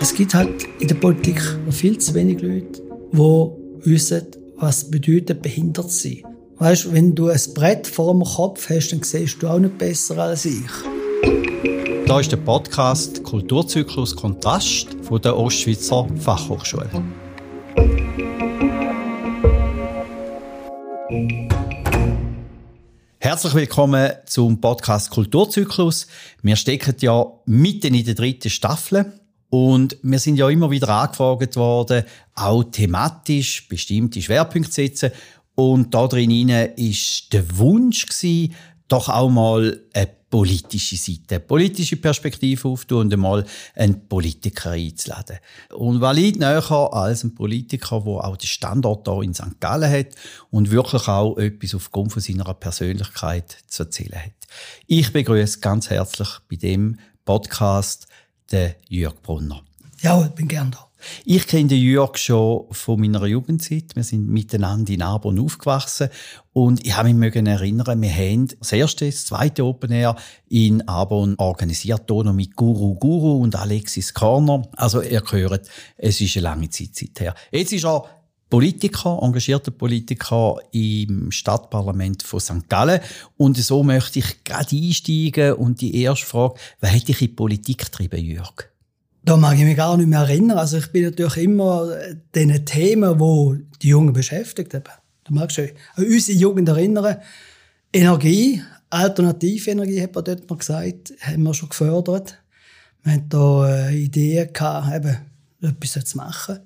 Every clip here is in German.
Es gibt halt in der Politik viel zu wenig Leute, die wissen, was bedeutet behindert sein. Weißt, wenn du ein Brett vor dem Kopf hast, dann siehst du auch nicht besser als ich. Da ist der Podcast Kulturzyklus Kontrast von der Ostschweizer Fachhochschule. Herzlich willkommen zum Podcast Kulturzyklus. Wir stecken ja mitten in der dritten Staffel und wir sind ja immer wieder angefragt worden, auch thematisch bestimmte Schwerpunkte zu setzen. Und da drin ist der Wunsch gewesen, doch auch mal eine politische Seite, eine politische Perspektive aufzutun und einmal einen Politiker einzuladen. Und was liegt näher als ein Politiker, der auch den Standort hier in St. Gallen hat und wirklich auch etwas aufgrund von seiner Persönlichkeit zu erzählen hat. Ich begrüße ganz herzlich bei dem Podcast den Jörg Brunner. Ja, ich bin gern da. Ich kenne den Jörg schon von meiner Jugendzeit. Wir sind miteinander in Arbon aufgewachsen. Und ich habe mich erinnern, wir haben das erste, das zweite Open Air in Arbon organisiert, hier noch mit Guru Guru und Alexis Corner. Also, ihr hört, es ist eine lange Zeit her. Jetzt ist er Politiker, engagierter Politiker im Stadtparlament von St. Gallen. Und so möchte ich gerade einsteigen und die erste Frage, was hat dich in die Politik getrieben, Jörg? Da mag ich mich gar nicht mehr erinnern. Also ich bin natürlich immer den Themen, wo die Jungen beschäftigt haben. Du magst dich an unsere Jugend erinnern. Energie, Alternativenergie, hat man dort mal gesagt, haben wir schon gefördert. Wir hatten da Ideen gehabt, eben etwas zu machen.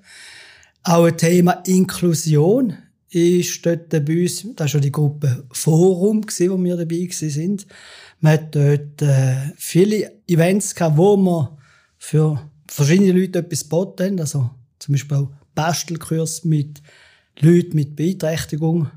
Auch ein Thema Inklusion ist dort bei uns, das war schon die Gruppe Forum, wo wir dabei waren. Wir hatten dort äh, viele Events gehabt, wo wir für verschiedene Leute etwas geboten haben. Also zum Beispiel auch Bastelkurs mit Leuten mit Beeinträchtigung.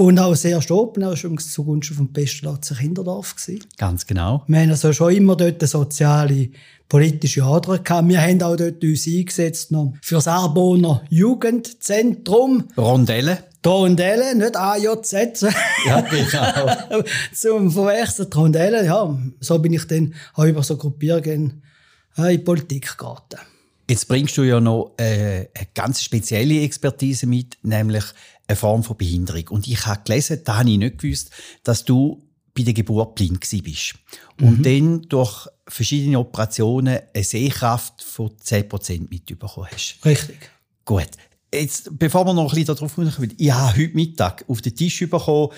Und auch sehr Open auch schon zugunsten vom Pestlatzer Kinderdorf gewesen. Ganz genau. Wir haben also schon immer dort eine soziale, politische Ader gehabt. Wir haben auch dort uns eingesetzt noch für das Arboner Jugendzentrum. Rondelle. Rondelle, nicht AJZ. Ja, genau. Zum Verwechseln, Rondelle, ja. So bin ich dann auch über so Gruppierungen in die Politik geraten. Jetzt bringst du ja noch äh, eine ganz spezielle Expertise mit, nämlich eine Form von Behinderung. Und ich habe gelesen, da habe ich nicht gewusst, dass du bei der Geburt blind bist. Und mhm. dann durch verschiedene Operationen eine Sehkraft von 10% mitbekommen hast. Richtig. Gut. Jetzt, bevor wir noch ein bisschen darauf kommen, ich habe heute Mittag auf den Tisch bekommen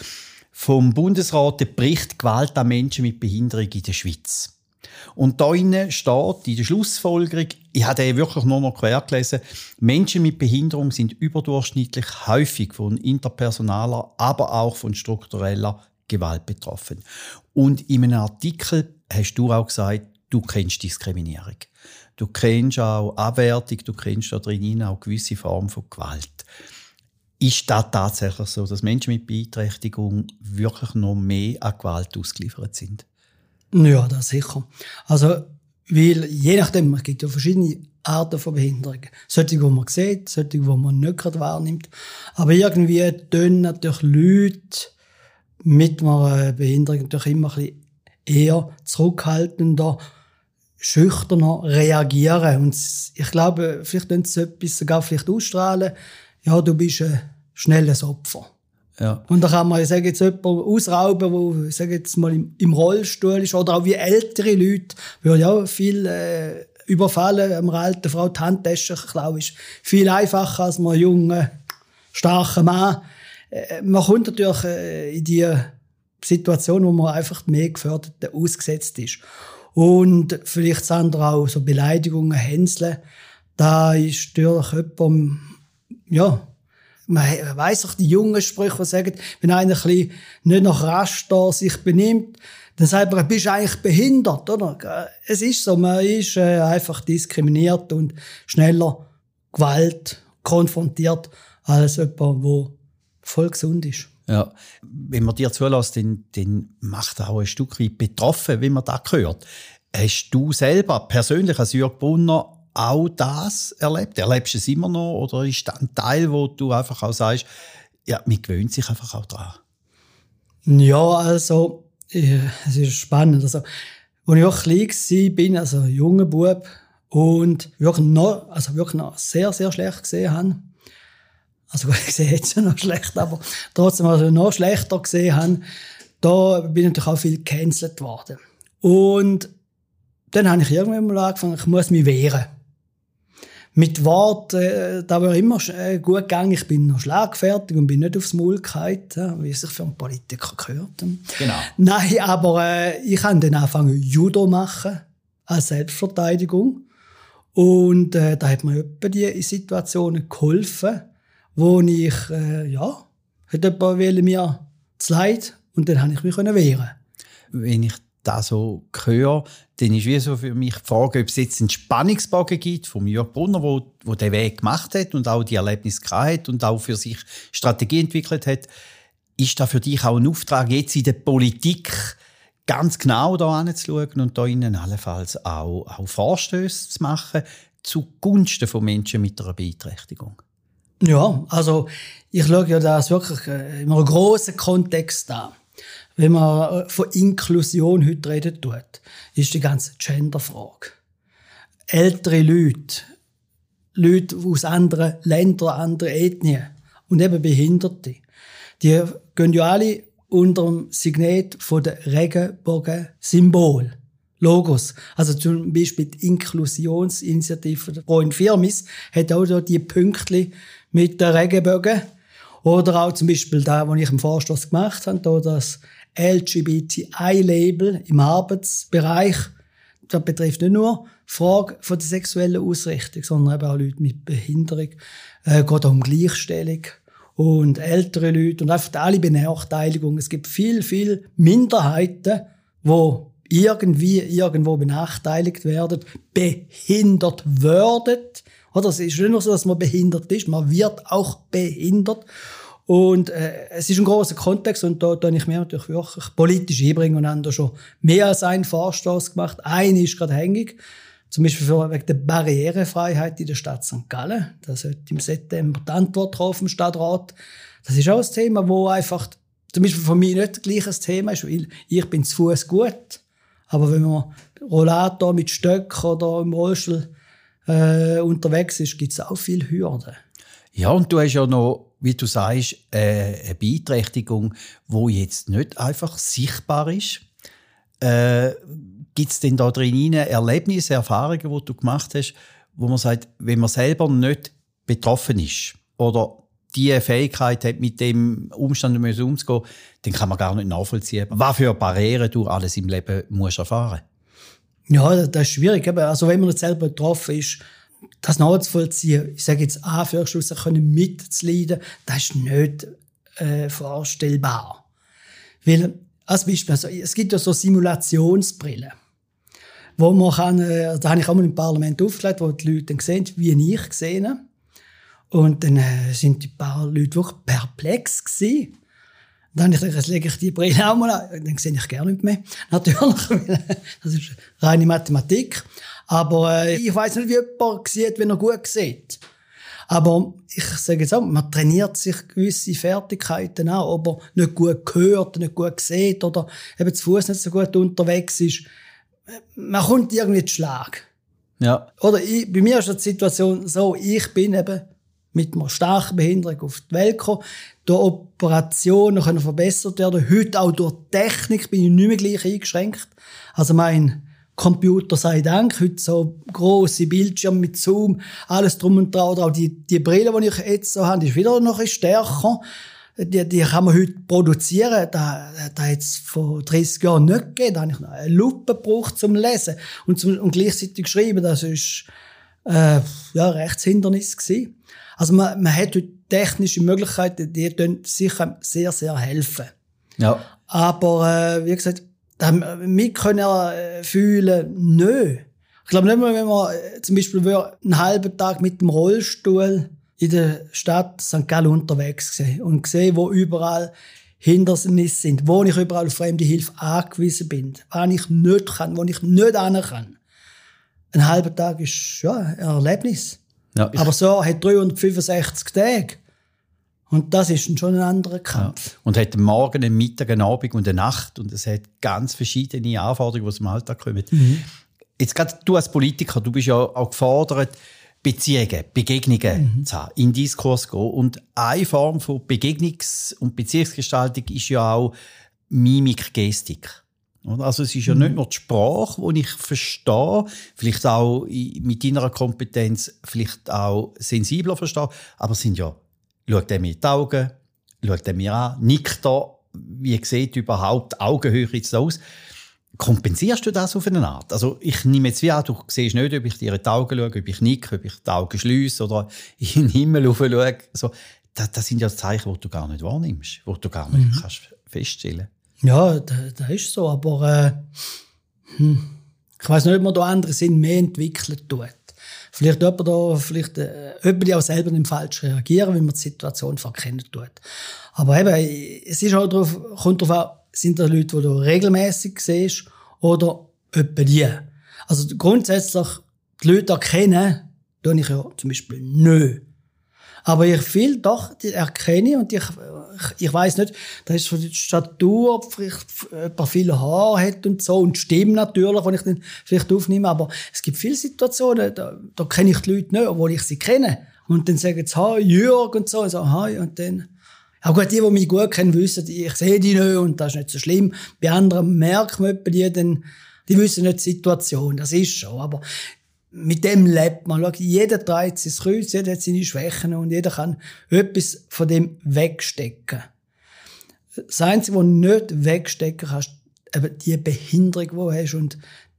vom Bundesrat den Bericht Gewalt an Menschen mit Behinderung in der Schweiz. Und da steht in der Schlussfolgerung, ich habe den wirklich nur noch quer gelesen, Menschen mit Behinderung sind überdurchschnittlich häufig von interpersonaler, aber auch von struktureller Gewalt betroffen. Und in einem Artikel hast du auch gesagt, du kennst Diskriminierung. Du kennst auch Abwertung, du kennst da drin auch gewisse Formen von Gewalt. Ist das tatsächlich so, dass Menschen mit Beeinträchtigung wirklich noch mehr an Gewalt ausgeliefert sind? Ja, das sicher. Also, weil je nachdem, es gibt ja verschiedene Arten von Behinderungen. Solche, die man sieht, solche, die man nicht gerade wahrnimmt. Aber irgendwie tun natürlich Leute mit einer Behinderung natürlich immer ein bisschen eher zurückhaltender, schüchterner reagieren. Und ich glaube, vielleicht können sie etwas sogar vielleicht ausstrahlen. Ja, du bist ein schnelles Opfer. Ja. Und da kann man, ich sage jetzt, jemanden ausrauben, der, ich sage jetzt mal, im, im, Rollstuhl ist, oder auch wie ältere Leute, weil ja viel äh, überfallen, einer alten Frau die Handtasche klauen, ist viel einfacher als einem jungen, starken Mann. Äh, man kommt natürlich äh, in die Situation, wo man einfach mehr gefördert ausgesetzt ist. Und vielleicht andere auch so Beleidigungen, Hänseln, da ist natürlich jemand, ja, man weiss auch die jungen Sprüche, die sagen, wenn einer ein bisschen nicht nach Raster sich benimmt, dann sagt man, bist eigentlich behindert, oder? Es ist so, man ist äh, einfach diskriminiert und schneller Gewalt konfrontiert als jemand, der voll gesund ist. Ja, wenn man dir zulässt, dann, dann macht er auch ein Stück weit betroffen, wie man da hört. Hast du selber persönlich als Jörg Brunner auch das erlebt? Erlebst du es immer noch? Oder ist das ein Teil, wo du einfach auch sagst, ja, man gewöhnt sich einfach auch dran? Ja, also, es ist spannend. Also, als ich auch klein war, also junger Bub, und wirklich noch, also wirklich noch sehr, sehr schlecht gesehen habe. Also gut, ich sehe jetzt schon noch schlecht, aber trotzdem also noch schlechter gesehen habe, da bin ich natürlich auch viel gecancelt worden. Und dann habe ich irgendwann mal angefangen, ich muss mich wehren. Mit Worten, äh, da war immer äh, gut gegangen. Ich bin noch schlagfertig und bin nicht aufs Maul gefallen, wie es sich für einen Politiker gehört. Genau. Nein, aber äh, ich habe dann angefangen, Judo machen als Selbstverteidigung. Und äh, da hat mir etwa die Situationen geholfen, wo ich, äh, ja, hat jemand mir zu leid und dann habe ich mich wehren Wenn ich das so höre, dann ist wie so für mich die Frage, ob es jetzt einen Spannungsbogen gibt vom Jörg Brunner, wo, wo den Weg gemacht hat und auch die Erlebnisse gehabt hat und auch für sich Strategie entwickelt hat. Ist da für dich auch ein Auftrag, jetzt in der Politik ganz genau da anzuschauen und da innen allenfalls auch, auch Vorstöße zu machen zugunsten von Menschen mit einer Beeinträchtigung? Ja, also ich schaue ja das wirklich äh, in einem grossen Kontext an. Wenn man äh, von Inklusion heute reden tut, ist die ganze Genderfrage. Ältere Leute, Leute aus anderen Ländern, anderen Ethnien und eben Behinderte, die gehen ja alle unter dem Signet von der Regenbogen-Symbol. Logos. Also zum Beispiel die Inklusionsinitiative der Freund Firmis hat auch die Pünktli mit der Regenbogen. Oder auch zum Beispiel da, wo ich im Vorstoß gemacht habe, da das LGBTI-Label im Arbeitsbereich. Das betrifft nicht nur die Frage von der sexuellen Ausrichtung, sondern eben auch Leute mit Behinderung. Äh, geht auch um Gleichstellung und ältere Leute und einfach alle Benachteiligungen. Es gibt viel, viel Minderheiten, wo irgendwie irgendwo benachteiligt werden, behindert werden. Oder es ist nicht nur so, dass man behindert ist, man wird auch behindert. Und äh, es ist ein großer Kontext und da tue ich mir natürlich wirklich politisch einbringen und haben da schon mehr als einen Vorstoß gemacht. Eine ist gerade hängig, zum Beispiel für, wegen der Barrierefreiheit in der Stadt St. Gallen. Das hat im September die Antwort drauf im Stadtrat. Das ist auch ein Thema, wo einfach zum Beispiel von mir nicht gleich ein Thema ist, weil ich bin zu Fuß gut, aber wenn man Rollator mit Stöcken oder im Rollstuhl äh, unterwegs ist, gibt es auch viele Hürden. Ja, und du hast ja noch wie du sagst, äh, eine Beeinträchtigung, wo jetzt nicht einfach sichtbar ist. Äh, Gibt es denn da drin Erlebnisse, Erfahrungen, die du gemacht hast, wo man sagt, wenn man selber nicht betroffen ist oder die Fähigkeit hat, mit dem Umstand umzugehen, dann kann man gar nicht nachvollziehen, was für Barrieren du alles im Leben musst erfahren Ja, das ist schwierig. Also wenn man nicht selber betroffen ist, das nachzuvollziehen, ich sage jetzt Anführungsschluss, können mitzuleiden, das ist nicht äh, vorstellbar. Weil, als Beispiel, also, es gibt ja so Simulationsbrillen, wo man kann, äh, da habe ich auch mal im Parlament aufgelegt, wo die Leute dann sehen, wie ich gesehen Und dann äh, sind die paar Leute wirklich perplex gewesen. Dann ich gedacht, jetzt lege ich die Brille auch mal an. Dann sehe ich gar nicht mehr. Natürlich, das ist reine Mathematik. Aber äh, ich weiß nicht, wie jemand sieht, wenn er gut sieht. Aber ich sage jetzt auch, man trainiert sich gewisse Fertigkeiten an, ob er nicht gut hört, nicht gut sieht oder eben zu Fuß nicht so gut unterwegs ist. Man kommt irgendwie zu Schlag. Ja. Oder ich, bei mir ist die Situation so, ich bin eben mit einer starken Behinderung auf die Welt gekommen. Durch Operationen können verbessert werden. Heute auch durch Technik bin ich nicht mehr gleich eingeschränkt. Also mein Computer sei Dank, heute so große Bildschirme mit Zoom, alles drum und dran. Oder auch die, die Brille, die ich jetzt so habe, ist wieder noch ein stärker. Die, die kann man heute produzieren. Da, da hat es vor 30 Jahren nicht gegeben. Da habe ich noch eine Lupe gebraucht zum Lesen und, zum, und gleichzeitig schreiben. Das ist äh, ja, Rechtshindernis gewesen. Also man, man hat heute technische Möglichkeiten, die sicher sehr, sehr helfen. Ja. Aber äh, wie gesagt, wir können äh, fühlen, nö. Ich glaube nicht mal, wenn man äh, zum Beispiel einen halben Tag mit dem Rollstuhl in der Stadt St. Gallen unterwegs sehen und sehen, wo überall Hindernisse sind, wo ich überall auf fremde Hilfe angewiesen bin, was ich nicht kann, wo ich nicht an kann. Ein halber Tag ist ja ein Erlebnis. Ja, Aber so hat 365 Tage. Und das ist schon ein anderer Kampf. Ja. Und hat einen Morgen, einen Mittag, einen Abend und eine Nacht. Und es hat ganz verschiedene Anforderungen, die aus dem Alltag kommen. Mhm. jetzt gerade du als Politiker, du bist ja auch gefordert, Beziehungen, Begegnungen mhm. zu haben, in Diskurs gehen. Und eine Form von Begegnungs- und Beziehungsgestaltung ist ja auch Mimik, Gestik. Also es ist ja mhm. nicht nur die Sprache, die ich verstehe, vielleicht auch mit deiner Kompetenz vielleicht auch sensibler verstehe, aber es sind ja, schaut er mir in die Augen, schaut er mir an, nickt er, wie sieht überhaupt Augenhöhe jetzt aus? Kompensierst du das auf eine Art? Also ich nehme jetzt wie an, du siehst nicht, ob ich dir in die Augen schaue, ob ich nicke, ob ich die Augen schließe oder in den Himmel schaue. So, das, das, sind ja Zeichen, die du gar nicht wahrnimmst, die du gar nicht mhm. kannst feststellen Ja, das, das ist so, aber äh, hm, ich weiß nicht, ob man da andere Sinn mehr entwickelt tut. Vielleicht jemand da, vielleicht äh, jemand auch selber nicht falsch reagieren, wenn man die Situation verkennen tut. Aber eben, es ist halt drauf, kommt darauf an, sind das Leute, die du regelmäßig siehst oder etwa die. Also grundsätzlich die Leute erkennen, tue ich ja zum Beispiel nö. Aber ich viel doch die erkenne und ich, ich, ich weiß nicht, das ist von der Statur, ob vielleicht ein viele Haare hat und so und Stimme natürlich, wenn ich dann vielleicht aufnehme. Aber es gibt viele Situationen, da, da kenne ich die Leute nicht, obwohl ich sie kenne. Und dann sagen sie, hi, Jürg und so, und so, hi, und dann auch gut, die, die mich gut kennen, wissen, ich sehe die nicht und das ist nicht so schlimm. Bei anderen merkt man etwa die, die wissen nicht die Situation, das ist schon. Aber mit dem lebt man. Schau, jeder dreht sein Kreuz, jeder hat seine Schwächen und jeder kann etwas von dem wegstecken. Das Einzige, was nicht wegstecken kannst, eben die Behinderung, die du hast und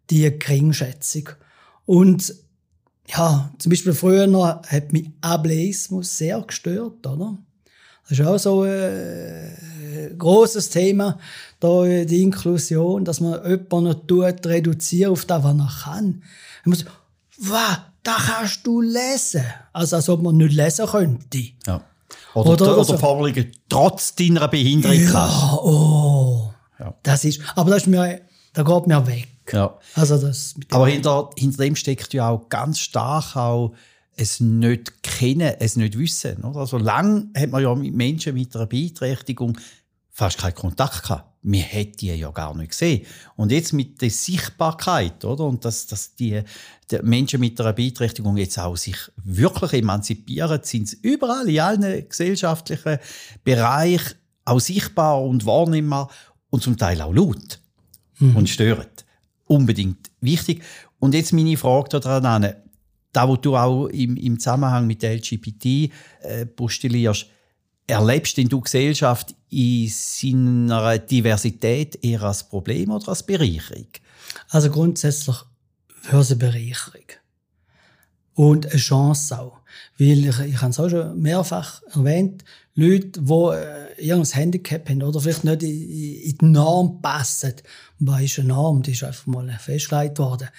die Geringschätzung. Und ja, zum Beispiel früher hat mich Ableismus sehr gestört, oder? Das ist auch so ein äh, grosses Thema, da die Inklusion, dass man jemanden tut, reduzieren auf das, was er kann. Man muss, was, da kannst du lesen. Also, als ob man nicht lesen könnte. Ja. Oder, oder, oder, oder Formulierungen trotz deiner Behinderung ja, Oh, ja. Das ist, aber das ist mir, da geht mir weg. Ja. Also das, aber hinter, hinter dem steckt ja auch ganz stark auch es nicht kennen, es nicht wissen. Oder? Also lang hat man ja mit Menschen mit einer Beeinträchtigung fast keinen Kontakt gehabt. Wir hätten die ja gar nicht gesehen. Und jetzt mit der Sichtbarkeit, oder? Und dass, dass die, die Menschen mit einer Beeinträchtigung jetzt auch sich wirklich emanzipieren, sind sie überall in allen gesellschaftlichen Bereichen auch sichtbar und wahrnehmbar und zum Teil auch laut mhm. und störend. Unbedingt wichtig. Und jetzt meine Frage daran, da wo du auch im, im Zusammenhang mit der LGBT äh, postulierst, erlebst denn du Gesellschaft in seiner Diversität eher als Problem oder als Bereicherung? Also grundsätzlich für eine Bereicherung. Und eine Chance auch. Weil ich, ich habe es auch schon mehrfach erwähnt, Leute, die äh, irgendein Handicap haben oder vielleicht nicht in, in die Norm passen. Was ist eine Norm? Die ist einfach mal festgelegt worden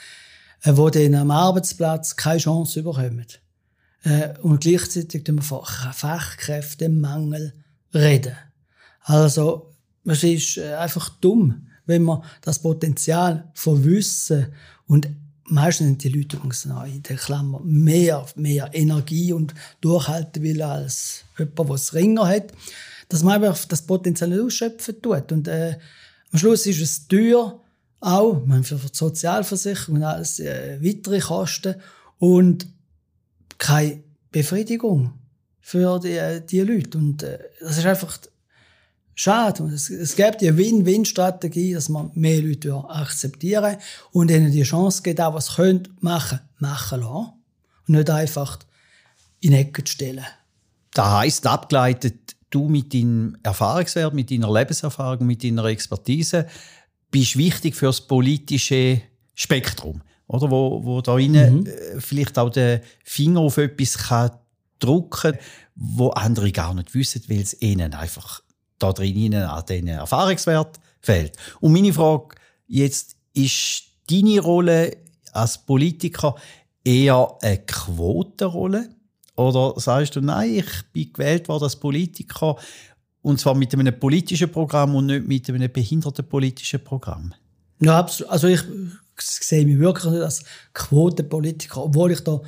äh, die dann am Arbeitsplatz keine Chance bekommen. Äh, und gleichzeitig wir von Fachkräftemangel reden. Also, es ist äh, einfach dumm, wenn man das Potenzial von Wissen und meistens sind die Leute übrigens in der Klammer mehr, mehr Energie und durchhalten will als jemand, der es Ringer hat, dass man einfach das Potenzial nicht ausschöpfen tut. Und äh, am Schluss ist es teuer, auch, man für die Sozialversicherung und alles äh, weitere Kosten und keine Befriedigung für die, äh, die Leute. Und äh, das ist einfach schade. Es, es gibt die Win-Win-Strategie, dass man mehr Leute akzeptieren und ihnen die Chance gibt, auch was sie machen, machen lassen. Und nicht einfach in Ecken stellen. Das heisst, abgeleitet, du mit deinem Erfahrungswert, mit deiner Lebenserfahrung, mit deiner Expertise, bist wichtig für das politische Spektrum, oder? Wo, wo da innen mhm. Äh, vielleicht auch den Finger auf etwas kann drücken, wo andere gar nicht wissen, weil es ihnen einfach da drin an diesen Erfahrungswert fehlt. Und meine Frage jetzt ist deine Rolle als Politiker eher eine Quotenrolle? Oder sagst du, nein, ich bin gewählt worden als Politiker und zwar mit einem politischen Programm und nicht mit einem behindertenpolitischen Programm. Ja, absolut. Also ich sehe mich wirklich nicht als Quotenpolitiker, obwohl ich da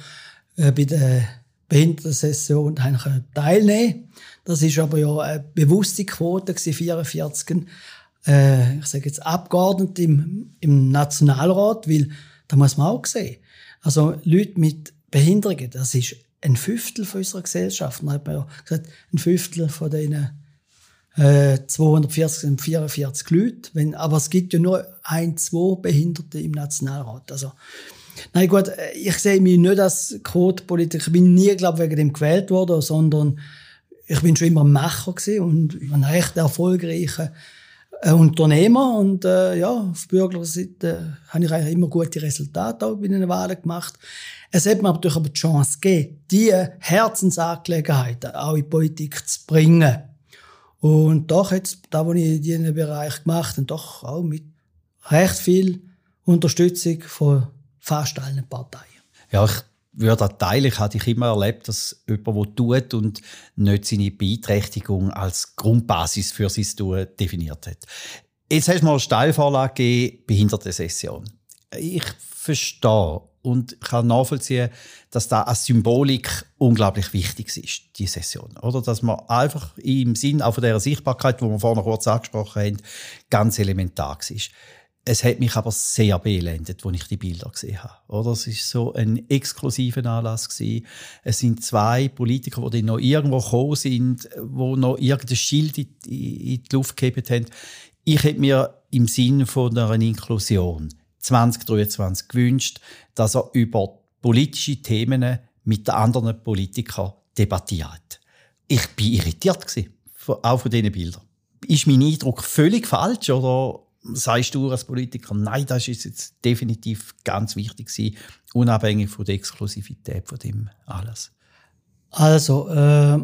äh, bei der Behindertensession teilnehmen konnte. Das ist aber ja eine bewusste Quote, 44 äh, ich sage jetzt Abgeordnete im, im Nationalrat, weil Da muss man auch sehen. Also Leute mit Behinderungen, das ist ein Fünftel von unserer Gesellschaft. Man hat ja gesagt, ein Fünftel von denen äh, 240 sind 44 Leute. Wenn, aber es gibt ja nur ein, zwei Behinderte im Nationalrat. Also, nein, gut, äh, ich sehe mich nicht als Quotenpolitiker. Ich bin nie, glaube wegen dem gewählt worden, sondern ich bin schon immer ein Macher und ein recht erfolgreicher äh, Unternehmer und äh, ja, auf Bürgerseite habe ich eigentlich immer gute Resultate auch bei den Wahlen gemacht. Es hat mir natürlich aber die Chance gegeben, diese Herzensangelegenheiten auch in die Politik zu bringen. Und doch jetzt, da, was ich in diesem Bereich gemacht habe, doch auch mit recht viel Unterstützung von fast allen Parteien. Ja, ich würde das teilen. Ich habe immer erlebt, dass jemand, der tut und nicht seine Beeinträchtigung als Grundbasis für sein Tun definiert hat. Jetzt hast du mal eine Steilvorlage gegeben, Behindertensession. Ich verstehe und kann nachvollziehen, dass da als Symbolik unglaublich wichtig ist, die Session. Oder? Dass man einfach im Sinn auch von dieser Sichtbarkeit, die wir vorhin kurz angesprochen haben, ganz elementar ist. Es hat mich aber sehr beelendet, als ich die Bilder gesehen habe. Oder? Es ist so ein exklusiver Anlass gewesen. Es sind zwei Politiker, die noch irgendwo gekommen sind, wo noch irgendein Schild in die Luft gegeben haben. Ich hätte mir im Sinne einer Inklusion 2023 gewünscht, dass er über politische Themen mit den anderen Politikern debattiert. Ich bin irritiert auch von diesen Bildern. Ist mein Eindruck völlig falsch oder sagst du als Politiker, nein, das ist jetzt definitiv ganz wichtig unabhängig von der Exklusivität von dem alles? Also, äh,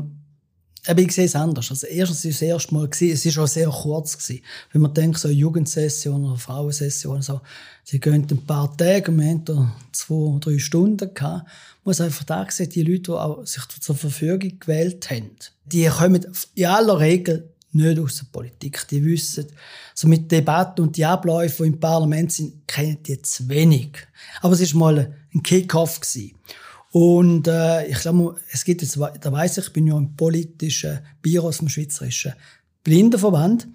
ich sehe es anders. Also, erstens ist es das erste Mal es ist auch sehr kurz gewesen. Wenn man denkt, so eine Jugendsession oder Frauensession, so, sie gehen ein paar Tage, wir haben da zwei, drei Stunden gehabt. Man muss einfach da sehen, die Leute, die auch sich zur Verfügung gewählt haben, die kommen in aller Regel nicht aus der Politik. Die wissen, so mit Debatten und die Abläufe, die im Parlament sind, kennen die zu wenig. Aber es war mal ein Kick-Off. Und äh, ich glaube, es gibt jetzt, da weiß ich, ich bin ja im politischen Büro vom Schweizerischen Blindenverband.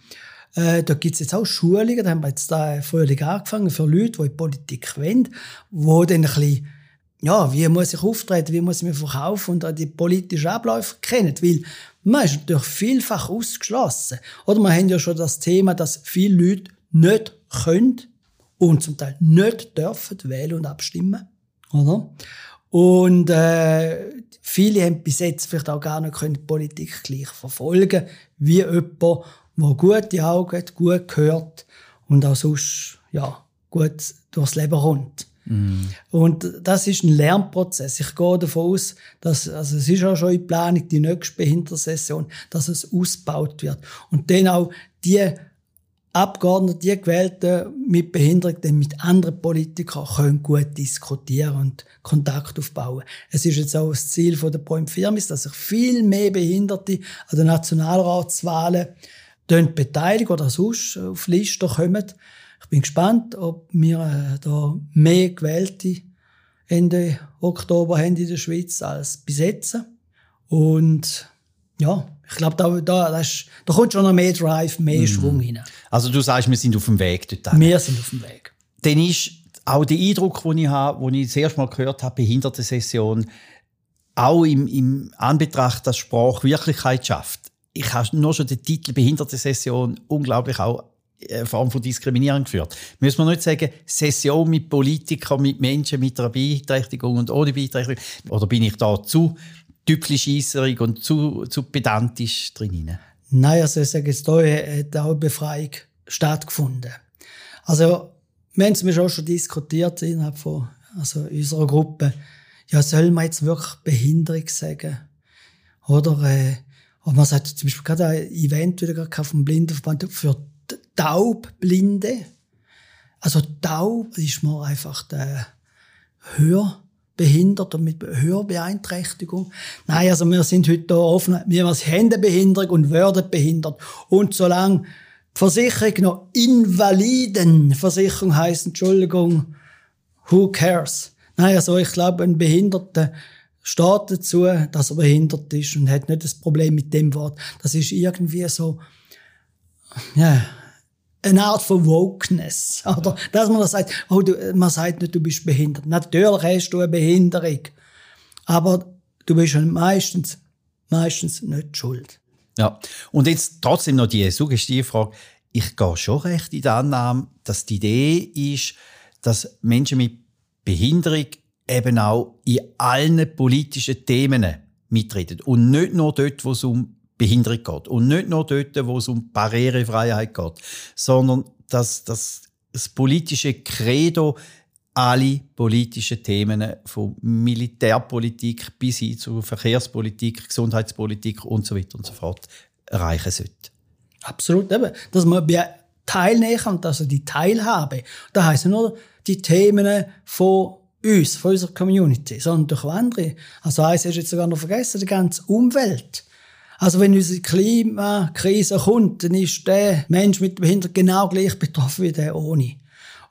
Äh, da gibt es jetzt auch Schulungen, da haben wir jetzt da Frühling angefangen für Leute, die in Politik wollen, wo dann ein bisschen ja, wie muss ich auftreten, wie muss ich mich verkaufen und auch die politischen Abläufe kennen, weil man ist natürlich vielfach ausgeschlossen. Oder wir haben ja schon das Thema, dass viele Leute nicht können und zum Teil nicht dürfen wählen und abstimmen. Oder? Und äh, viele haben bis jetzt vielleicht auch gar nicht können die Politik gleich verfolgen wie jemand, der gute Augen hat, gut gehört und auch sonst ja, gut durchs Leben kommt. Mhm. Und das ist ein Lernprozess. Ich gehe davon aus, dass, also es ist auch schon in Planung, die nächste Behindertensession, dass es ausgebaut wird. Und dann auch die Abgeordneten, die Gewählten mit Behinderung, dann mit anderen Politikern können gut diskutieren und Kontakt aufbauen. Es ist jetzt auch das Ziel der Point Firmis, dass sich viel mehr Behinderte an den Nationalratswahlen beteiligen oder sonst auf Listen kommen. Ich bin gespannt, ob wir äh, da mehr Gewählte Ende Oktober haben in der Schweiz als bis jetzt. Und ja, ich glaube, da, da, da, da kommt schon noch mehr Drive, mehr mhm. Schwung hinein. Also du sagst, wir sind auf dem Weg dort. Wir sind auf dem Weg. Dann ist auch der Eindruck, den ich habe, den ich das erste Mal gehört habe, Behindertensession, auch im, im Anbetracht, dass Sprache Wirklichkeit schafft. Ich habe nur schon den Titel Behindertensession unglaublich auch eine Form von Diskriminierung geführt. Müssen wir nicht sagen, Session mit Politikern, mit Menschen mit einer Beeinträchtigung und ohne Beeinträchtigung? Oder bin ich da zu tüpfelscheisserig und zu, zu pedantisch drin? Nein, also ich sage jetzt, da hat auch eine Befreiung stattgefunden. Also, wir haben es auch schon diskutiert innerhalb von also unserer Gruppe. Ja, soll man jetzt wirklich Behinderung sagen? Oder, äh, aber man sagt zum Beispiel gerade ein Event wieder vom Blindenverband für Taubblinde. Also taub ist man einfach der hörbehindert und mit Hörbeeinträchtigung. Nein, also wir sind heute da offen. Wir haben Händebehinderung und werden behindert. Und solange Versicherung noch Invalidenversicherung heißt, Entschuldigung, who cares? Nein, also ich glaube, ein Behinderter steht dazu, dass er behindert ist und hat nicht das Problem mit dem Wort. Das ist irgendwie so, ja, eine Art von Wokeness. Oder? Dass man sagt, oh, du, man sagt nicht, du bist behindert. Natürlich hast du eine Behinderung. Aber du bist meistens, meistens nicht schuld. Ja. Und jetzt trotzdem noch die Suggestivfrage. Ich gehe schon recht in der Annahme, dass die Idee ist, dass Menschen mit Behinderung eben auch in allen politischen Themen mitreden. Und nicht nur dort, wo es um Behinderung geht. Und nicht nur dort, wo es um Barrierefreiheit geht, sondern dass, dass das politische Credo alle politischen Themen von Militärpolitik bis hin zu Verkehrspolitik, Gesundheitspolitik und so weiter und so fort erreichen sollte. Absolut, eben. Dass man teilnehmen kann, also die Teilhabe. Da heißt nur die Themen von uns, von unserer Community, sondern durch andere. Also eins hast du jetzt sogar noch vergessen, die ganze Umwelt. Also wenn unsere Klimakrise kommt, dann ist der Mensch mit Behinderung genau gleich betroffen wie der ohne.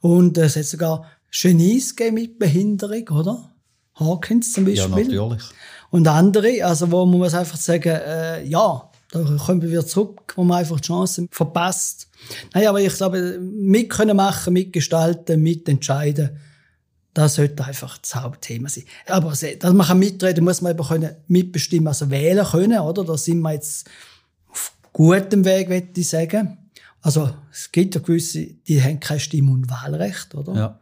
Und es hat sogar Genies mit Behinderung, oder? Hawkins zum Beispiel. Ja, natürlich. Und andere, also wo man muss einfach sagen, äh, ja, da kommen wir wieder zurück, wo man einfach die Chance verpasst. Nein, aber ich glaube, mit können machen, mitgestalten, mitentscheiden, das sollte einfach das Hauptthema sein. Aber dass man kann mitreden muss man eben können mitbestimmen, also wählen können, oder? Da sind wir jetzt auf gutem Weg, würde ich sagen. Also, es gibt ja gewisse, die haben kein Stimm- und Wahlrecht, oder? Ja.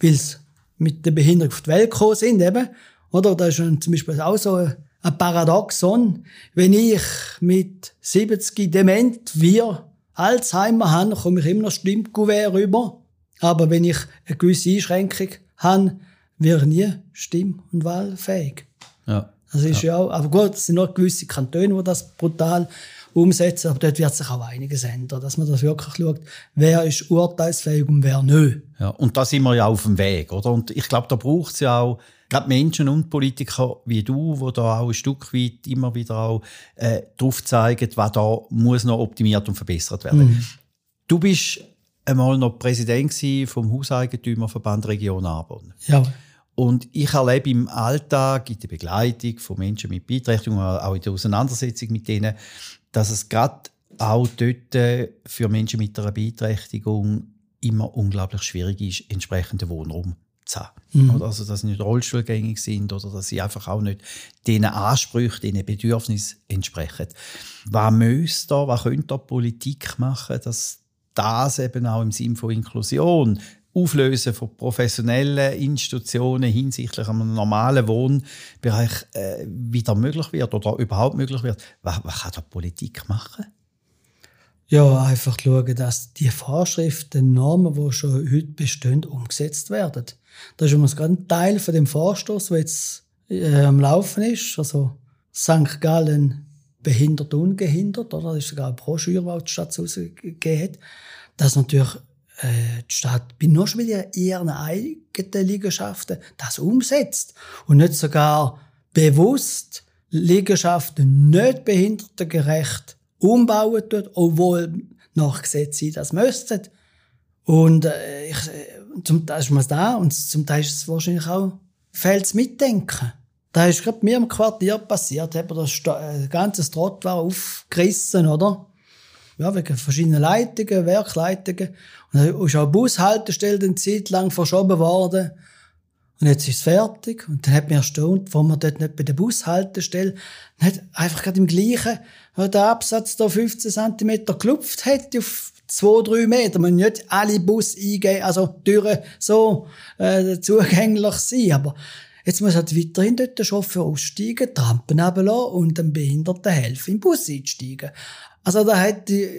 Weil sie mit der Behinderung auf die Welt gekommen sind, eben. Oder? Da ist zum Beispiel auch so ein Paradoxon. Wenn ich mit 70 dement wir Alzheimer habe, komme ich immer noch Stimmkuvert rüber. Aber wenn ich eine gewisse Einschränkung haben, wäre nie stimm- und wahlfähig. Ja. Das ist ja. ja auch, aber gut, es sind noch gewisse Kantone, die das brutal umsetzen, aber dort wird sich auch einiges ändern, dass man das wirklich schaut, wer ist urteilsfähig und wer nicht. Ja, und da sind wir ja auf dem Weg, oder? Und ich glaube, da braucht es ja auch gerade Menschen und Politiker wie du, die da auch ein Stück weit immer wieder auch äh, drauf zeigen, was da muss noch optimiert und verbessert werden. Mhm. Du bist einmal noch Präsident vom Hauseigentümerverband Region Arbon. Ja. Und ich erlebe im Alltag, in der Begleitung von Menschen mit Beeinträchtigungen, auch in der Auseinandersetzung mit denen, dass es gerade auch dort für Menschen mit einer Beeinträchtigung immer unglaublich schwierig ist, entsprechenden Wohnraum zu haben. Mhm. Also, dass sie nicht rollstuhlgängig sind oder dass sie einfach auch nicht diesen Ansprüchen, diesen Bedürfnissen entsprechen. Was müsste da, was könnte da Politik machen, dass das eben auch im Sinne von Inklusion, Auflösen von professionellen Institutionen hinsichtlich einem normalen Wohnbereich äh, wieder möglich wird oder überhaupt möglich wird. Was, was kann da Politik machen? Ja, einfach schauen, dass die Vorschriften, Normen, die schon heute bestehen, umgesetzt werden. Das ist übrigens ein Teil von dem Vorstoß, der jetzt äh, am Laufen ist. Also St. Gallen behindert, ungehindert, oder? Das ist sogar eine Broschüre, die die Stadt rausgegeben hat dass natürlich äh, die Stadt bei schon wieder ihren eigenen Liegenschaften das umsetzt und nicht sogar bewusst Liegenschaften nicht behindertengerecht umbauen tut, obwohl nach Gesetz sie das müssten. Und äh, ich, äh, zum Teil ist man da und zum Teil ist es wahrscheinlich auch fehlts Mitdenken. Da ist gerade mir im Quartier passiert, hat das äh, ganze Trott war aufgerissen, oder? ja, wegen verschiedenen Leitungen, Werkleitungen. Und dann ist auch eine Bushaltestelle eine Zeit lang verschoben worden. Und jetzt ist es fertig. Und dann hat mich erstaunt, warum man dort nicht bei der Bushaltestelle nicht einfach gerade im gleichen, der Absatz da 15 cm geklopft hätte auf zwei, drei Meter. Man nicht alle Bus eingehen, also Türen so äh, zugänglich sein. Aber jetzt muss halt weiterhin dort der Chauffeur aussteigen, Trampen runterlassen und dem Behinderten helfen, im Bus einsteigen. Also da hätte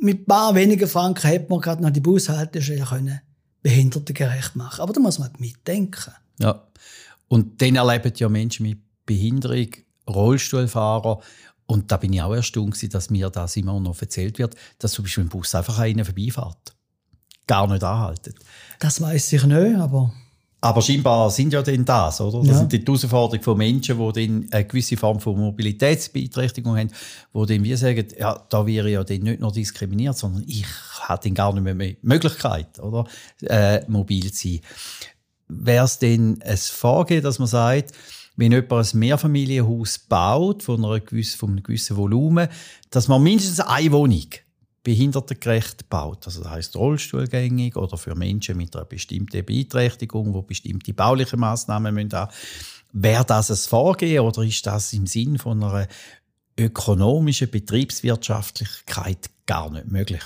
mit ein paar wenigen Franken hätte man gerade noch die Bushaltestelle können behindertengerecht machen. Aber da muss man mitdenken. Ja. Und dann erleben ja Menschen mit Behinderung, Rollstuhlfahrer. Und da bin ich auch erstaunt, dass mir das immer noch erzählt wird, dass zum Beispiel im Bus einfach einer vorbeifährt. Gar nicht anhalten. Das weiß ich nicht, aber aber scheinbar sind ja dann das, oder? Das ja. sind die Herausforderungen von Menschen, die dann eine gewisse Form von Mobilitätsbeeinträchtigung haben, die dann wie sagen, ja, da wäre ja dann nicht nur diskriminiert, sondern ich habe dann gar nicht mehr, mehr Möglichkeit, oder? Äh, mobil zu sein. Wäre es denn ein Vorgehen, dass man sagt, wenn jemand ein Mehrfamilienhaus baut, von, einer gewissen, von einem gewissen Volumen, dass man mindestens eine Wohnung behindertengerecht gebaut. Also das heisst rollstuhlgängig oder für Menschen mit einer bestimmten Beeinträchtigung, wo bestimmte bauliche Massnahmen müssen. Wäre das ein Vorgehen oder ist das im Sinn von einer ökonomischen Betriebswirtschaftlichkeit gar nicht möglich?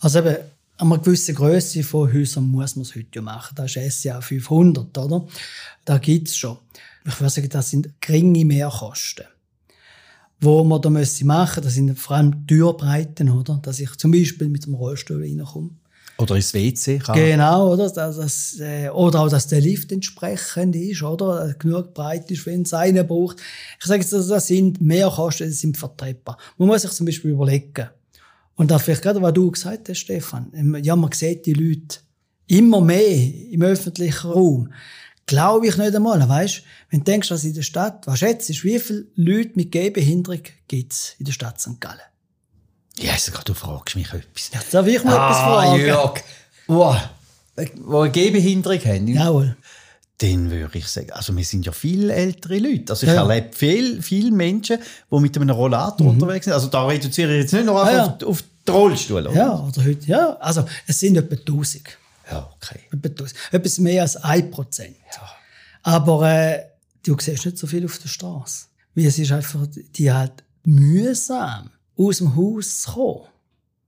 Also eben, an einer gewissen Größe von Häusern muss man es heute machen. Das ist SCA 500, oder? Da gibt es schon. Ich würde sagen, das sind geringe Mehrkosten. Wo man da machen müsste das sind vor allem Türbreiten, oder? Dass ich zum Beispiel mit dem Rollstuhl reinkomme. Oder ins WC kann. Genau, oder? Das, das, äh, oder auch, dass der Lift entsprechend ist, oder? Genug breit ist, wenn es einen braucht. Ich sage jetzt, das sind Mehrkosten, die sind vertretbar. Man muss sich zum Beispiel überlegen, und da vielleicht gerade, was du gesagt hast, Stefan, ja, man sieht die Leute immer mehr im öffentlichen Raum. Glaube ich nicht einmal, weißt? Wenn du denkst, was in der Stadt, was schätzt du, wie viele Leute mit Gehbehinderung gibt es in der Stadt St. Gallen? Ja, yes, du fragst mich etwas. Ja, darf ich mal ah, etwas fragen? Jörg. Wow. Wo eine Gehbehinderung haben. Jawohl. Dann würde ich sagen, also wir sind ja viel ältere Leute. Also ich ja. erlebe viele viel Menschen, die mit einem Rollator mhm. unterwegs sind. Also da reduziere ich jetzt nicht nur ah, ja. auf, auf den Rollstuhl. Oder? Ja, oder heute, ja. Also es sind etwa 1000. Ja, okay. Etwa 1000. Etwas mehr als 1%. Ja. Aber äh, du siehst nicht so viel auf der Straße. Weil es ist einfach die halt mühsam, aus dem Haus zu kommen.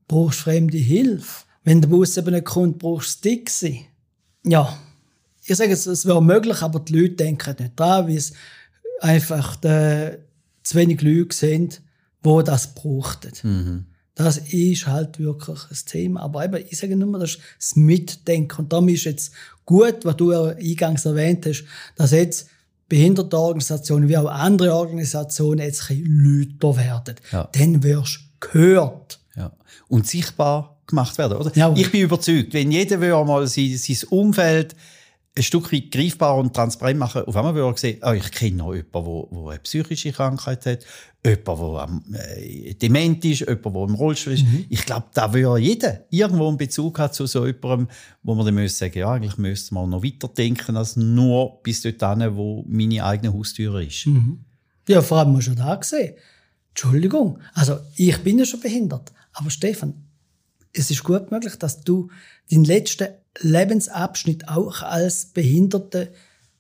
Du brauchst fremde Hilfe. Wenn der Bus eben nicht kommt, brauchst du Dixie. Ja, ich sage jetzt, es wäre möglich, aber die Leute denken nicht dran, weil es einfach äh, zu wenig Leute sind, die das brauchten. Mhm. Das ist halt wirklich ein Thema. Aber eben, ich sage nur, das ist das Mitdenken. Und darum ist jetzt gut, was du ja eingangs erwähnt hast, dass jetzt Behindertenorganisationen wie auch andere Organisationen jetzt ein lauter werden. Ja. Dann wirst du gehört. Ja. Und sichtbar gemacht werden, oder? Ja. Ich bin überzeugt, wenn jeder mal sein, sein Umfeld ein Stück weit greifbar und transparent machen. Auf einmal würde er sehen, oh, ich kenne noch jemanden, der, der eine psychische Krankheit hat, jemanden, der äh, dement ist, jemanden, der im Rollstuhl ist. Mhm. Ich glaube, da würde jeder irgendwo einen Bezug haben zu so jemandem, wo man dann müsste sagen, ja, eigentlich müsste man noch weiter denken als nur bis dorthin, wo meine eigene Haustür ist. Mhm. Ja, vor allem schon da gesehen. Entschuldigung, also ich bin ja schon behindert, aber Stefan, es ist gut möglich, dass du den letzten Lebensabschnitt auch als Behinderte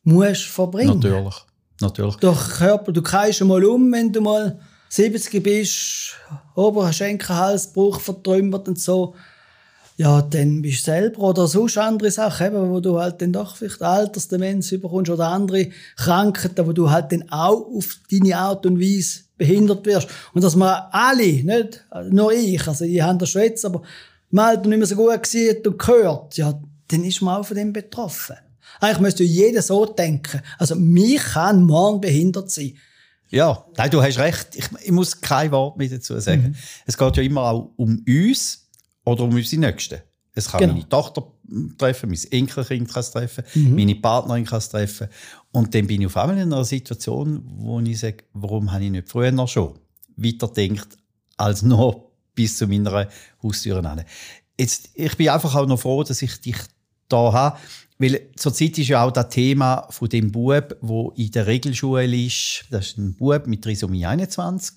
musst verbringen. Natürlich, natürlich. Durch Körper, du kreist mal um, wenn du mal 70 bist, ober Schenkelhalsbruch vertrümmert und so. Ja, dann bist du selber oder sonst andere Sachen, eben, wo du halt dann doch vielleicht Altersdemenz überkommst oder andere Krankheiten, wo du halt dann auch auf deine Art und Weise behindert wirst. Und dass wir alle, nicht nur ich, also ich habe das schon jetzt, aber im Alter nicht mehr so gut gesehen und gehört, ja, dann ist man auch von dem betroffen. Eigentlich müsste jeder so denken. Also, mich kann morgen behindert sein. Ja, nein, du hast recht. Ich, ich muss kein Wort mehr dazu sagen. Mhm. Es geht ja immer auch um uns oder um unsere Nächsten. Es kann genau. meine Tochter treffen, mein Enkelkind kann es treffen, mhm. meine Partnerin kann es treffen. Und dann bin ich auf einmal in einer Situation, wo ich sage, warum habe ich nicht früher noch schon weiterdenkt als nur bis zu meiner Haustür an. Jetzt, ich bin einfach auch noch froh, dass ich dich da habe, weil zurzeit ist ja auch das Thema von dem Bub, wo in der Regelschule ist. Das ist ein Bub mit Trisomie 21.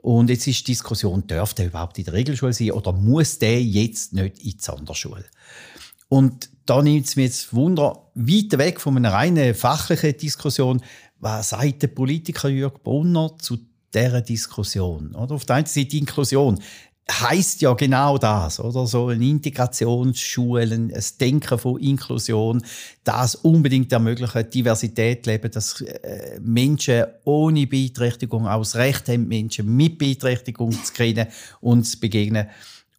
Und jetzt ist die Diskussion, darf der überhaupt in der Regelschule sein oder muss der jetzt nicht in die Sonderschule? Und da nimmt es mir jetzt Wunder, weit weg von einer reinen fachlichen Diskussion, was sagt der Politiker Jürg Brunner zu dieser Diskussion? Oder? Auf der einen Seite Inklusion heißt ja genau das, oder? So eine Integrationsschule, ein Denken von Inklusion, das unbedingt ermöglichen, Diversität leben, dass äh, Menschen ohne Beeinträchtigung aus Recht haben, Menschen mit Beeinträchtigung zu kennen und zu begegnen.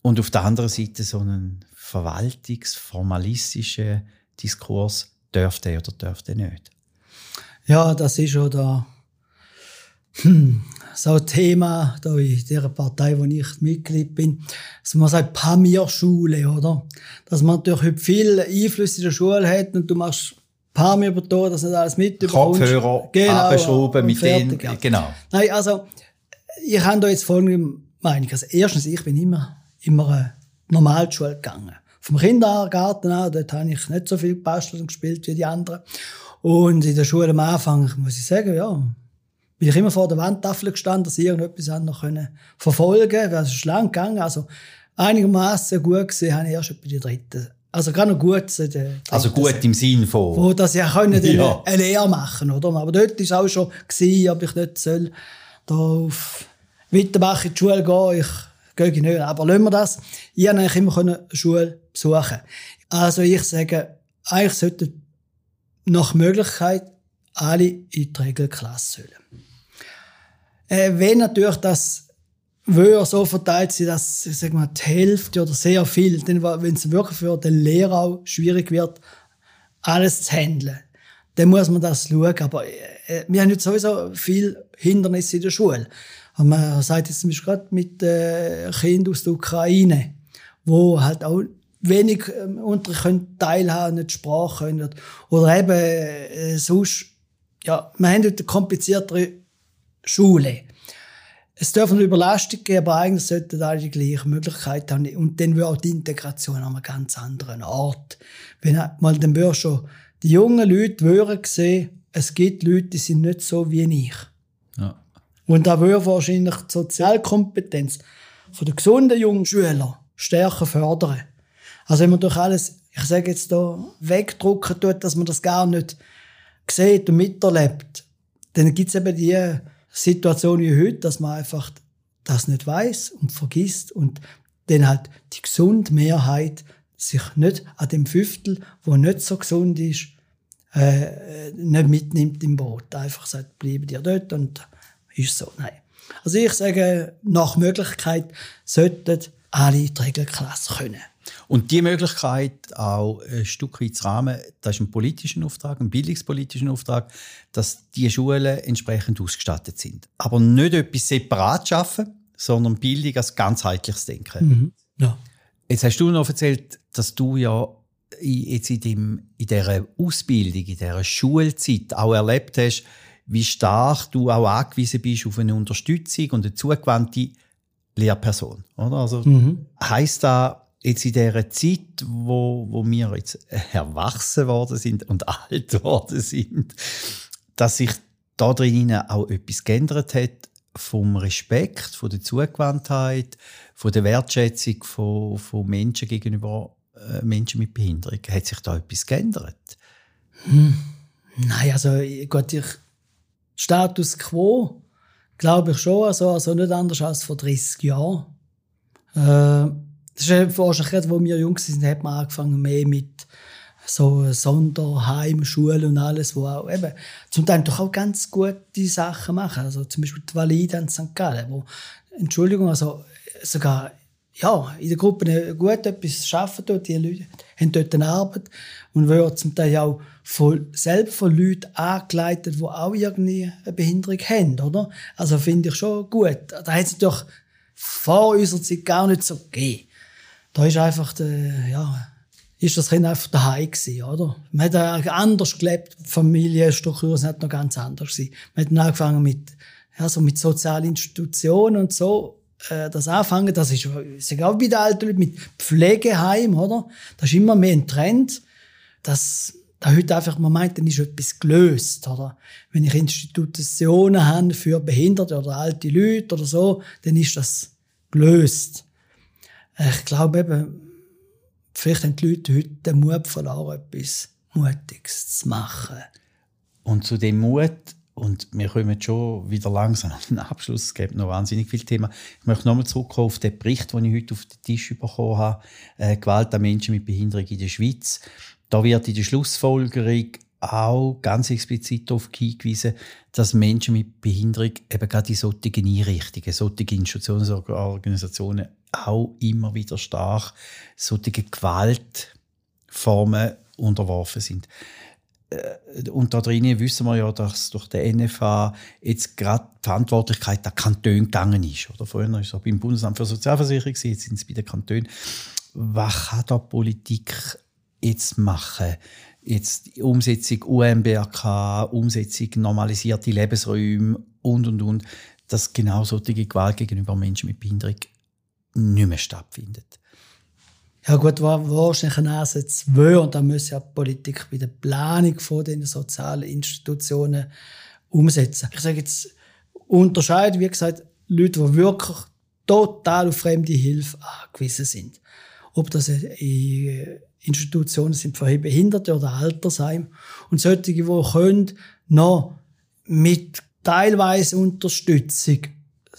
Und auf der anderen Seite so einen verwaltungsformalistischen Diskurs dürfte oder dürfte nicht. Ja, das ist schon da. Hm, so ein Thema da in der Partei, wo ich Mitglied bin, dass man sagt Pamir-Schule, oder? Dass man natürlich heute viel Einfluss in der Schule hat und du machst Pamir über da, dass du alles mitbekommst. Kopfhörer genau, mit denen, genau. Nein, also, ich habe da jetzt folgende Meinung. Also, erstens, ich bin immer, immer eine Normalschule gegangen. Vom Kindergarten an, dort habe ich nicht so viel gebastelt und gespielt wie die anderen. Und in der Schule am Anfang, muss ich sagen, ja, bin ich immer vor der Wandtafel gestanden, dass ich irgendetwas noch können verfolgen konnte. Das ist lang gegangen. Also einigermaßen gut gesehen habe ich erst etwa die dritte. Also gerade noch gut. Also gut im Sinn von... Wo dass ich können ja. eine Lehre machen oder? Aber dort war auch schon, gewesen, ob ich nicht soll, da auf Wittenbach in die Schule gehen Ich gehe nicht. Aber lassen wir das. Ich konnte eigentlich immer eine Schule besuchen. Also ich sage, eigentlich sollten nach Möglichkeit alle in die Regelklasse sollen. Äh, wenn natürlich das würde so verteilt sein, dass sag mal, die Hälfte oder sehr viel, wenn es wirklich für den Lehrer auch schwierig wird, alles zu handeln, dann muss man das schauen. Aber äh, wir haben jetzt sowieso viel Hindernisse in der Schule. Und man sagt jetzt zum Beispiel gerade mit äh, Kindern aus der Ukraine, wo halt auch wenig ähm, Unterricht können teilhaben, nicht Sprache können. Oder eben äh, sonst, ja, wir haben eine kompliziertere Schule. Es dürfen Überlastung geben, aber eigentlich sollten alle die gleiche Möglichkeit haben. Und dann wird auch die Integration an einem ganz anderen Ort. Wenn mal dann wir schon die jungen Leute würden sehen, es gibt Leute, die sind nicht so wie ich. Ja. Und da würde wahrscheinlich die Sozialkompetenz von den gesunden jungen Schüler stärker fördern. Also wenn man durch alles, ich sage jetzt da, wegdrucken tut, dass man das gar nicht sieht und miterlebt, dann gibt es eben die Situation wie heute, dass man einfach das nicht weiß und vergisst und dann halt die gesunde Mehrheit sich nicht an dem Fünftel, wo nicht so gesund ist, äh, nicht mitnimmt im Boot. Einfach sagt, bleiben dir dort und ist so. Nein. Also ich sage, nach Möglichkeit sollten alle die Regelklasse können. Und die Möglichkeit auch ein Stück weit zu rahmen, das ist ein politischer Auftrag, ein bildungspolitischer Auftrag, dass die Schulen entsprechend ausgestattet sind. Aber nicht etwas separat schaffen, sondern Bildung als ganzheitliches Denken. Mhm. Ja. Jetzt hast du noch erzählt, dass du ja jetzt in, dem, in dieser Ausbildung, in dieser Schulzeit auch erlebt hast, wie stark du auch angewiesen bist auf eine Unterstützung und eine zugewandte Lehrperson. Oder? Also mhm. heißt da jetzt in dieser Zeit, wo, wo wir jetzt erwachsen worden sind und alt worden sind, dass sich da drinnen auch etwas geändert hat vom Respekt, von der Zugewandtheit, von der Wertschätzung von, von Menschen gegenüber äh, Menschen mit Behinderung. Hat sich da etwas geändert? Hm. Nein, also Gott, ich Status quo glaube ich schon, also, also nicht anders als vor 30 Jahren. Äh, das ist wahrscheinlich, wo wir jung sind, hat man angefangen mehr mit so Sonderheim, Schulen und alles, wo auch eben zum Teil doch auch ganz gute Sachen machen. Also zum Beispiel die Valide in St. Gallen, wo, Entschuldigung, also sogar ja, in der Gruppe gut etwas arbeiten dort, die Leute haben dort eine Arbeit und werden zum Teil auch von, selbst von Leuten angeleitet, die auch irgendwie eine Behinderung haben, oder? Also finde ich schon gut. Da hat es natürlich vor unserer Zeit gar nicht so gegeben da ist einfach der, ja, ist das Kind einfach daheim gewesen, oder? Man hat anders gelebt, die Familienstrukturen sind noch ganz anders gewesen. Man hat dann angefangen mit, ja, so mit sozialen Institutionen und so, äh, das Anfangen, das ist, ist auch bei den alten Leuten, mit Pflegeheim, oder? Das ist immer mehr ein Trend, dass, da heute einfach, man meint, dann ist etwas gelöst, oder? Wenn ich Institutionen habe für Behinderte oder alte Leute oder so, dann ist das gelöst. Ich glaube eben, vielleicht haben die Leute heute den Mut verloren, etwas Mutiges zu machen. Und zu dem Mut, und wir kommen schon wieder langsam an den Abschluss, es gibt noch wahnsinnig viele Themen. Ich möchte nochmal zurückkommen auf den Bericht, den ich heute auf den Tisch bekommen habe, äh, Gewalt an Menschen mit Behinderung in der Schweiz. Da wird in der Schlussfolgerung auch ganz explizit darauf hingewiesen, dass Menschen mit Behinderung eben gerade in solchen Einrichtungen, solche Institutionen, Organisationen auch immer wieder stark solche Gewaltformen unterworfen sind. Äh, und da drinnen wissen wir ja, dass durch den NFA jetzt gerade die Verantwortlichkeit der Kantone gegangen ist. Oder vorher war es beim Bundesamt für Sozialversicherung, jetzt sind es bei den Kantonen. Was kann da Politik jetzt machen? Jetzt Umsetzung UMBRK, Umsetzung normalisierte Lebensräume und, und, und, dass genau solche Gewalt gegenüber Menschen mit Behinderung nicht mehr stattfindet. Ja gut, wahrscheinlich ein Ansatz wäre, und da muss ja die Politik bei der Planung von den sozialen Institutionen umsetzen. Ich sage jetzt, unterscheiden, wie gesagt, Leute, die wirklich total auf fremde Hilfe angewiesen sind. Ob das in Institutionen sind für Behinderte oder Altersheim. Und solche, die können noch mit teilweise Unterstützung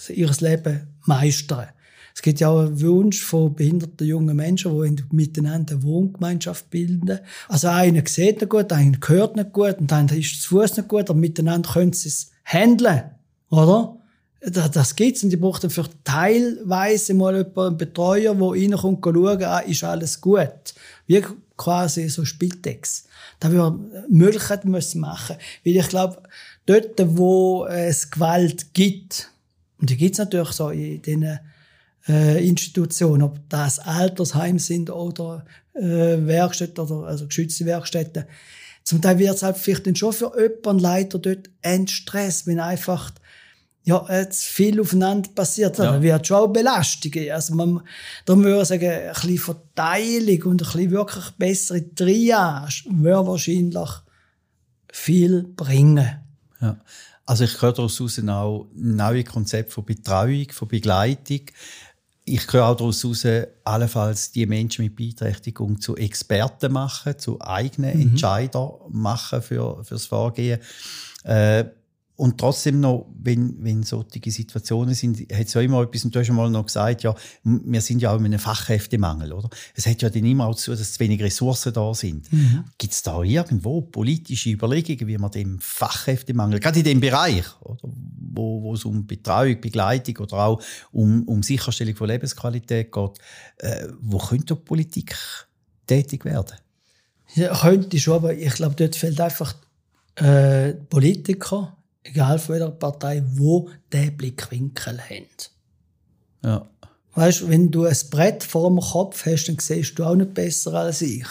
ihr Leben meistern. Es gibt ja auch einen Wunsch von behinderten jungen Menschen, die miteinander eine Wohngemeinschaft bilden. Also einer sieht nicht gut, einer hört nicht gut und einer ist zu Fuß nicht gut, aber miteinander können sie es handeln, oder? Das gibt's und die braucht dann für teilweise mal einen Betreuer, der reinkommt und schauen, ah, ist alles gut. Wie quasi so Spitex. Da wir Möglichkeiten müssen machen. Weil ich glaube, dort, wo es Gewalt gibt, und die gibt's natürlich so in diesen äh, Institutionen, ob das Altersheim sind oder äh, Werkstätten oder also geschützte Werkstätten. Zum Teil wird es halt vielleicht dann schon für jemanden leider dort ein Stress, wenn einfach ja, jetzt viel aufeinander passiert. Ja. Das wird schon auch Belastungen. Also man, da würde ich sagen, ein bisschen Verteilung und ein bisschen wirklich bessere Triage würde wahrscheinlich viel bringen. Ja. Also ich höre daraus auch neue Konzepte von Betreuung, von Begleitung. Ich höre auch daraus heraus, allenfalls die Menschen mit Beeinträchtigung zu Experten machen, zu eigenen mhm. Entscheider machen für, für das Vorgehen. Äh, und trotzdem noch, wenn, wenn solche Situationen sind, hat es ja immer etwas, und du hast mal noch gesagt, ja, wir sind ja auch in einem Fachkräftemangel, oder? Es hat ja dann immer auch dazu, dass zu wenig Ressourcen da sind. Mhm. Gibt es da irgendwo politische Überlegungen, wie man dem Fachkräftemangel, gerade in dem Bereich, oder? Wo, wo es um Betreuung, Begleitung oder auch um, um Sicherstellung von Lebensqualität geht, äh, wo könnte die Politik tätig werden? Ja, könnte schon, aber ich glaube, dort fehlt einfach äh, Politiker, egal von welcher Partei, wo der Blickwinkel haben. Ja. Weißt, wenn du ein Brett vor dem Kopf hast, dann siehst du auch nicht besser als ich.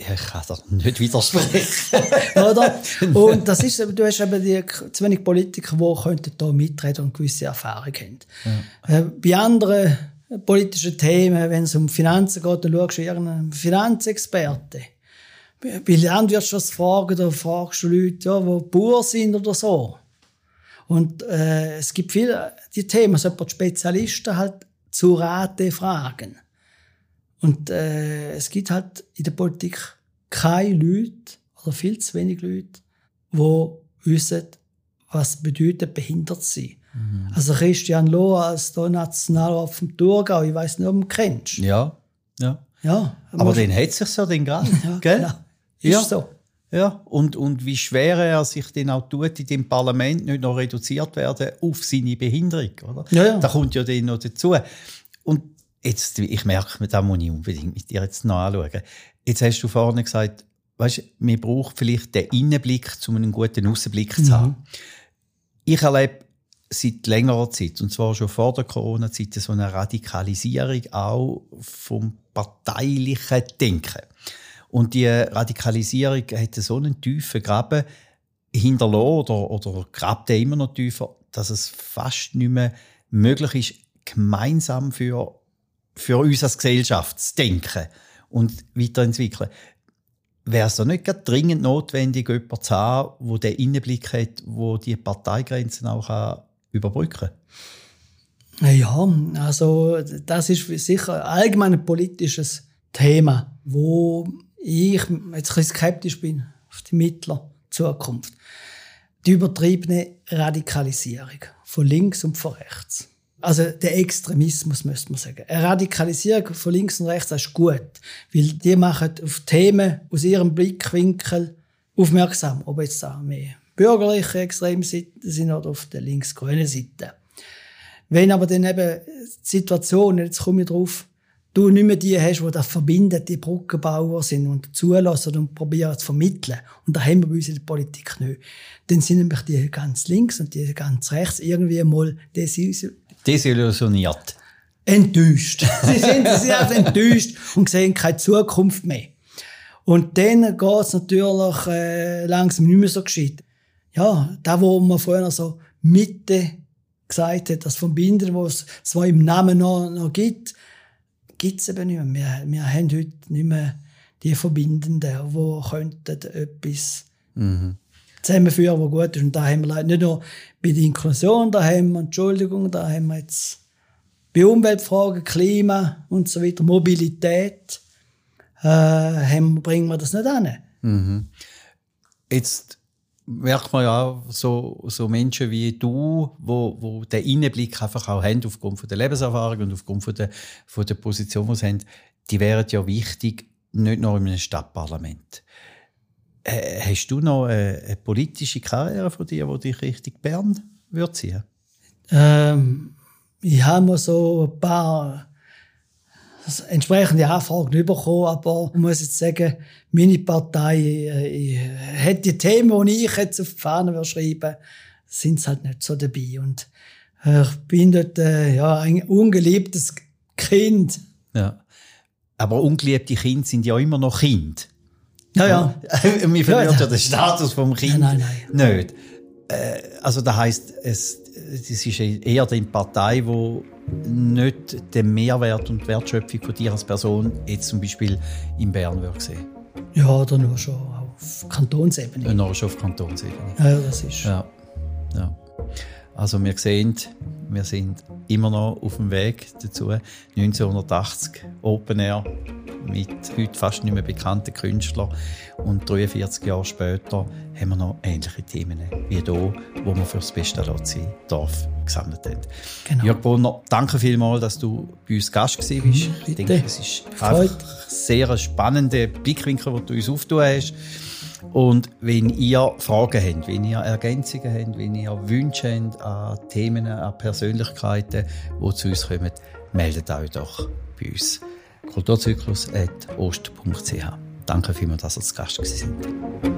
Ja, ich kann doch nicht widersprechen. Oder? Und das ist, du hast eben die, zu wenig Politiker, die könnten da mitreden und gewisse Erfahrung haben. Ja. Äh, bei anderen politischen Themen, wenn es um Finanzen geht, dann schaust du irgendeinen Finanzexperten bei Landwirtschaftsfragen, da fragst du Leute, ja, die Bauern sind oder so. Und äh, es gibt viele die Themen, so die Spezialisten halt zu Rate fragen. Und äh, es gibt halt in der Politik keine Leute oder viel zu wenig Leute, die wissen, was bedeutet behindert sein. Mhm. Also Christian Loh als Nationalrat vom Thurgau, ich weiß nicht, ob du ihn kennst. Ja, ja. ja aber den hat sich so den gerade, ja, gell? Genau. Ist ja. so. Ja, und, und wie schwer er sich dann auch tut, in dem Parlament nicht noch reduziert werden auf seine Behinderung, oder? Ja, ja. Da kommt ja dann noch dazu. Und jetzt, ich merke, da muss ich unbedingt mit dir jetzt noch anschauen. Jetzt hast du vorhin gesagt, weißt, man braucht vielleicht den Innenblick, um einen guten Außenblick zu haben. Mhm. Ich erlebe seit längerer Zeit, und zwar schon vor der Corona-Zeit, so eine Radikalisierung auch vom parteilichen Denken. Und die Radikalisierung hat so einen tiefen Graben hinterlassen oder, oder grabt immer noch tiefer, dass es fast nicht mehr möglich ist, gemeinsam für, für uns als Gesellschaft zu denken und weiterentwickeln. Wäre es da nicht dringend notwendig, jemanden zu haben, der den Innenblick hat, wo die Parteigrenzen auch überbrücken kann? Ja, also das ist sicher allgemein ein politisches Thema, wo ich jetzt ein bisschen skeptisch bin auf die mittlere Zukunft. Die übertriebene Radikalisierung von links und von rechts. Also der Extremismus, müsste man sagen. Eine Radikalisierung von links und rechts ist gut, weil die machen auf Themen aus ihrem Blickwinkel aufmerksam, ob jetzt auch mehr bürgerliche Extremseiten sind oder auf der links-grünen Seite. Wenn aber dann eben die Situation, jetzt komme ich drauf, du nicht mehr die hast, die das verbinden, die Brückenbauer sind und zulassen und probieren zu vermitteln. Und da haben wir bei uns in der Politik nicht. Dann sind nämlich die ganz links und die ganz rechts irgendwie mal desillusioniert. Enttäuscht. sie sind sehr enttäuscht und sehen keine Zukunft mehr. Und dann geht es natürlich äh, langsam nicht mehr so gescheit. Ja, da, wo man vorher so Mitte gesagt hat, das Verbinden, was es zwar im Namen noch, noch gibt, gibt es eben nicht mehr. Wir, wir haben heute nicht mehr die Verbindenden, die könnten etwas mhm. zusammenführen, was gut ist. Und da haben wir leider nicht nur bei der Inklusion, da haben wir, Entschuldigung, da haben wir jetzt bei Umweltfragen, Klima und so weiter, Mobilität, äh, haben, bringen wir das nicht an. Mhm. Jetzt merkt man ja so, so Menschen wie du, wo, wo den Innenblick einfach auch haben aufgrund von der Lebenserfahrung und aufgrund von der, von der Position, die sie haben, die wären ja wichtig, nicht nur in einem Stadtparlament. Äh, hast du noch eine, eine, politische Karriere von dir, die dich richtig Bern würde ziehen? Ähm, ich habe mir so ein paar entsprechende Anfragen bekommen, aber ich muss jetzt sagen, meine Partei äh, hat die Themen, die ich jetzt auf die Fahne schreiben sind halt nicht so dabei. Und äh, ich bin dort äh, ja, ein ungeliebtes Kind. Ja. Aber ungeliebte Kinder sind ja immer noch Kind. Ja, ja. Mir verliert ja, ja den Status vom Kind nein, nein, nein. nicht. Äh, also das heisst, es, es ist eher die Partei, die nicht den Mehrwert und die Wertschöpfung von dir als Person jetzt zum Beispiel in Bern würde sehen. Ja, oder nur schon auf Kantonsebene. Ja, nur schon auf Kantonsebene. Ja, das ist. Ja. ja. Also wir sehen, wir sind immer noch auf dem Weg dazu. 1980 Open Air mit heute fast nicht mehr bekannten Künstlern. Und 43 Jahre später haben wir noch ähnliche Themen wie hier, wo wir für das Beste Dorf gesammelt haben. Genau. Jörg Brunner, danke vielmals, dass du bei uns Gast warst. Mhm, ich denke, es ist einfach sehr spannender Blickwinkel, den du uns aufgetan hast. Und wenn ihr Fragen habt, wenn ihr Ergänzungen habt, wenn ihr Wünsche habt an Themen, an Persönlichkeiten, die zu uns kommen, meldet euch doch bei uns. kulturzyklus.ost.ch Danke vielmals, dass ihr zu Gast sind. Der